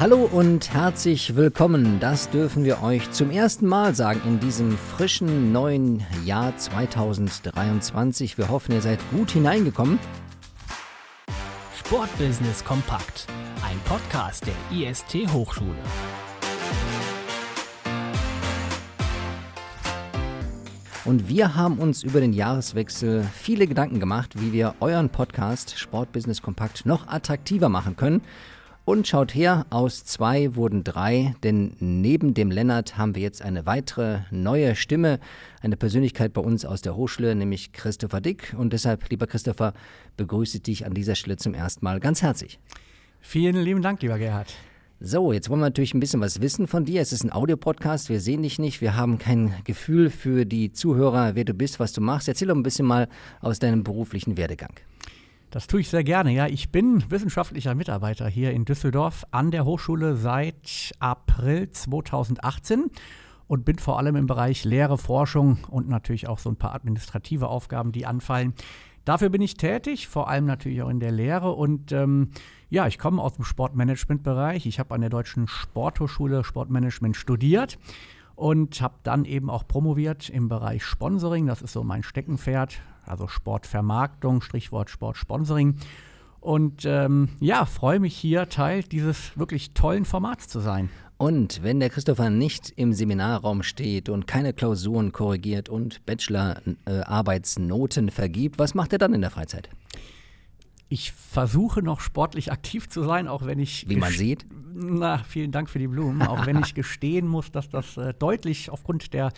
Hallo und herzlich willkommen. Das dürfen wir euch zum ersten Mal sagen in diesem frischen neuen Jahr 2023. Wir hoffen, ihr seid gut hineingekommen. Sportbusiness kompakt. Ein Podcast der IST Hochschule. Und wir haben uns über den Jahreswechsel viele Gedanken gemacht, wie wir euren Podcast Sportbusiness Kompakt noch attraktiver machen können. Und schaut her, aus zwei wurden drei, denn neben dem Lennart haben wir jetzt eine weitere neue Stimme, eine Persönlichkeit bei uns aus der Hochschule, nämlich Christopher Dick. Und deshalb, lieber Christopher, begrüße ich dich an dieser Stelle zum ersten Mal ganz herzlich. Vielen lieben Dank, lieber Gerhard. So, jetzt wollen wir natürlich ein bisschen was wissen von dir. Es ist ein Audiopodcast, wir sehen dich nicht, wir haben kein Gefühl für die Zuhörer, wer du bist, was du machst. Erzähl doch ein bisschen mal aus deinem beruflichen Werdegang. Das tue ich sehr gerne. Ja, ich bin wissenschaftlicher Mitarbeiter hier in Düsseldorf an der Hochschule seit April 2018 und bin vor allem im Bereich Lehre, Forschung und natürlich auch so ein paar administrative Aufgaben, die anfallen. Dafür bin ich tätig, vor allem natürlich auch in der Lehre und ähm, ja, ich komme aus dem Sportmanagement-Bereich. Ich habe an der Deutschen Sporthochschule Sportmanagement studiert und habe dann eben auch promoviert im Bereich Sponsoring. Das ist so mein Steckenpferd also Sportvermarktung, Strichwort Sportsponsoring. Und ähm, ja, freue mich hier Teil dieses wirklich tollen Formats zu sein. Und wenn der Christopher nicht im Seminarraum steht und keine Klausuren korrigiert und Bachelor-Arbeitsnoten vergibt, was macht er dann in der Freizeit? Ich versuche noch sportlich aktiv zu sein, auch wenn ich. Wie man sieht. Na, vielen Dank für die Blumen. Auch wenn ich gestehen muss, dass das äh, deutlich aufgrund der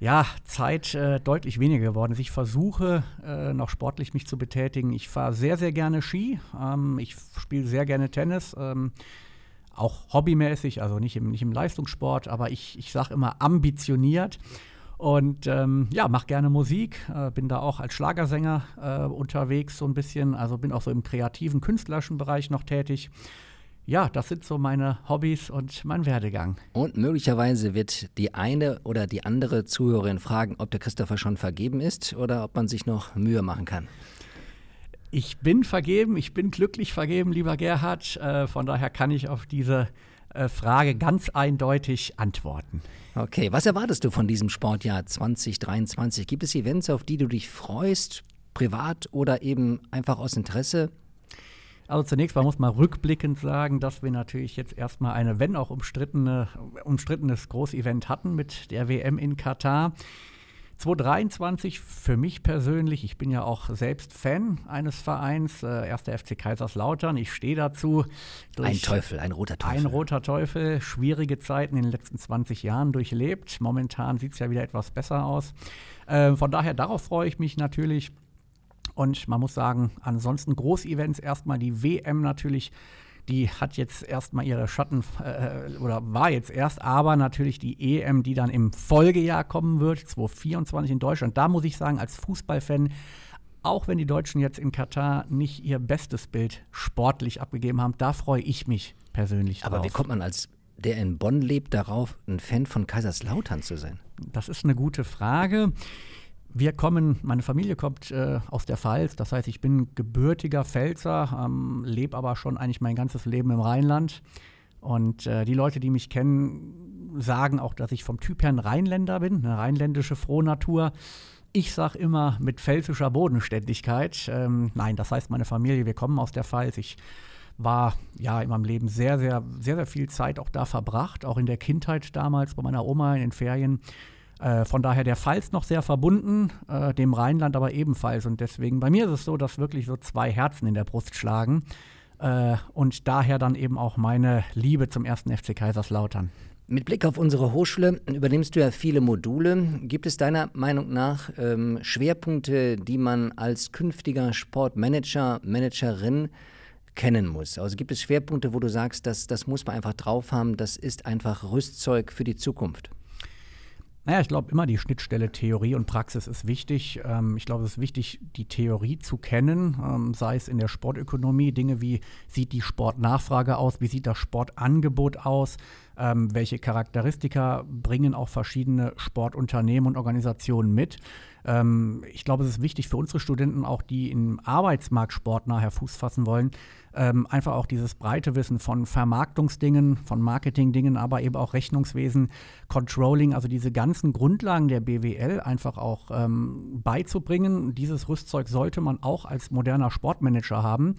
ja, Zeit äh, deutlich weniger geworden ist. Ich versuche äh, noch sportlich mich zu betätigen. Ich fahre sehr, sehr gerne Ski. Ähm, ich spiele sehr gerne Tennis. Ähm, auch hobbymäßig, also nicht im, nicht im Leistungssport, aber ich, ich sage immer ambitioniert. Und ähm, ja, mache gerne Musik, äh, bin da auch als Schlagersänger äh, unterwegs so ein bisschen, also bin auch so im kreativen, künstlerischen Bereich noch tätig ja, das sind so meine Hobbys und mein Werdegang. Und möglicherweise wird die eine oder die andere Zuhörerin fragen, ob der Christopher schon vergeben ist oder ob man sich noch Mühe machen kann. Ich bin vergeben, ich bin glücklich vergeben, lieber Gerhard. Äh, von daher kann ich auf diese Frage ganz eindeutig antworten. Okay, was erwartest du von diesem Sportjahr 2023? Gibt es Events, auf die du dich freust, privat oder eben einfach aus Interesse? Also zunächst mal muss man rückblickend sagen, dass wir natürlich jetzt erstmal eine, wenn auch umstrittene, umstrittenes Großevent hatten mit der WM in Katar. 2023 für mich persönlich, ich bin ja auch selbst Fan eines Vereins, äh, erster FC Kaiserslautern, ich stehe dazu. Ein Teufel, ein roter Teufel. Ein roter Teufel, schwierige Zeiten in den letzten 20 Jahren durchlebt. Momentan sieht es ja wieder etwas besser aus. Äh, von daher, darauf freue ich mich natürlich. Und man muss sagen, ansonsten Großevents erstmal die WM natürlich die hat jetzt erstmal ihre Schatten äh, oder war jetzt erst, aber natürlich die EM, die dann im Folgejahr kommen wird, 2024 in Deutschland. Da muss ich sagen, als Fußballfan, auch wenn die Deutschen jetzt in Katar nicht ihr bestes Bild sportlich abgegeben haben, da freue ich mich persönlich aber drauf. Aber wie kommt man als der in Bonn lebt, darauf, ein Fan von Kaiserslautern zu sein? Das ist eine gute Frage. Wir kommen, meine Familie kommt äh, aus der Pfalz, das heißt, ich bin gebürtiger Pfälzer, ähm, lebe aber schon eigentlich mein ganzes Leben im Rheinland. Und äh, die Leute, die mich kennen, sagen auch, dass ich vom Typ her ein Rheinländer bin, eine rheinländische Frohnatur. Ich sage immer mit pfälzischer Bodenständigkeit. Ähm, nein, das heißt, meine Familie, wir kommen aus der Pfalz. Ich war ja in meinem Leben sehr, sehr, sehr, sehr viel Zeit auch da verbracht, auch in der Kindheit damals bei meiner Oma in den Ferien. Äh, von daher der Pfalz noch sehr verbunden, äh, dem Rheinland aber ebenfalls. Und deswegen, bei mir ist es so, dass wirklich so zwei Herzen in der Brust schlagen. Äh, und daher dann eben auch meine Liebe zum ersten FC Kaiserslautern. Mit Blick auf unsere Hochschule übernimmst du ja viele Module. Gibt es deiner Meinung nach ähm, Schwerpunkte, die man als künftiger Sportmanager, Managerin kennen muss? Also gibt es Schwerpunkte, wo du sagst, das, das muss man einfach drauf haben, das ist einfach Rüstzeug für die Zukunft? Naja, ich glaube immer, die Schnittstelle Theorie und Praxis ist wichtig. Ähm, ich glaube, es ist wichtig, die Theorie zu kennen, ähm, sei es in der Sportökonomie, Dinge wie sieht die Sportnachfrage aus, wie sieht das Sportangebot aus, ähm, welche Charakteristika bringen auch verschiedene Sportunternehmen und Organisationen mit. Ähm, ich glaube, es ist wichtig für unsere Studenten, auch die im Arbeitsmarkt sportnah Fuß fassen wollen, ähm, einfach auch dieses breite Wissen von Vermarktungsdingen, von Marketingdingen, aber eben auch Rechnungswesen, Controlling, also diese ganzen Grundlagen der BWL einfach auch ähm, beizubringen. Dieses Rüstzeug sollte man auch als moderner Sportmanager haben.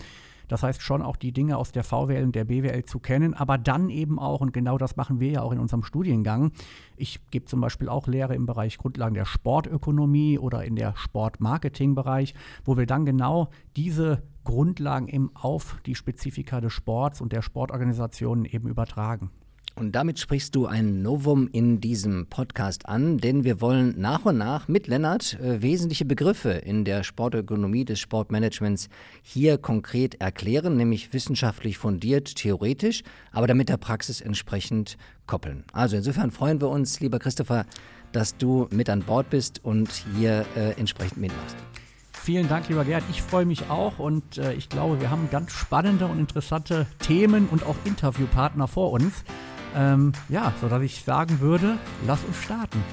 Das heißt schon auch die Dinge aus der VWL und der BWL zu kennen, aber dann eben auch, und genau das machen wir ja auch in unserem Studiengang, ich gebe zum Beispiel auch Lehre im Bereich Grundlagen der Sportökonomie oder in der Sportmarketing-Bereich, wo wir dann genau diese Grundlagen eben auf die Spezifika des Sports und der Sportorganisationen eben übertragen. Und damit sprichst du ein Novum in diesem Podcast an, denn wir wollen nach und nach mit Lennart äh, wesentliche Begriffe in der Sportökonomie des Sportmanagements hier konkret erklären, nämlich wissenschaftlich fundiert, theoretisch, aber damit der Praxis entsprechend koppeln. Also insofern freuen wir uns, lieber Christopher, dass du mit an Bord bist und hier äh, entsprechend mitmachst. Vielen Dank, lieber Gerd. Ich freue mich auch und äh, ich glaube, wir haben ganz spannende und interessante Themen und auch Interviewpartner vor uns. Ähm, ja, sodass ich sagen würde, lass uns starten.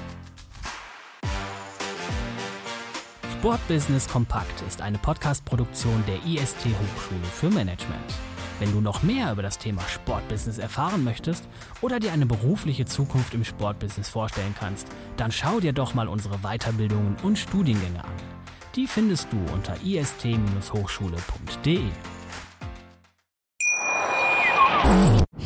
Sportbusiness Kompakt ist eine Podcast-Produktion der IST Hochschule für Management. Wenn du noch mehr über das Thema Sportbusiness erfahren möchtest oder dir eine berufliche Zukunft im Sportbusiness vorstellen kannst, dann schau dir doch mal unsere Weiterbildungen und Studiengänge an. Die findest du unter ist-hochschule.de.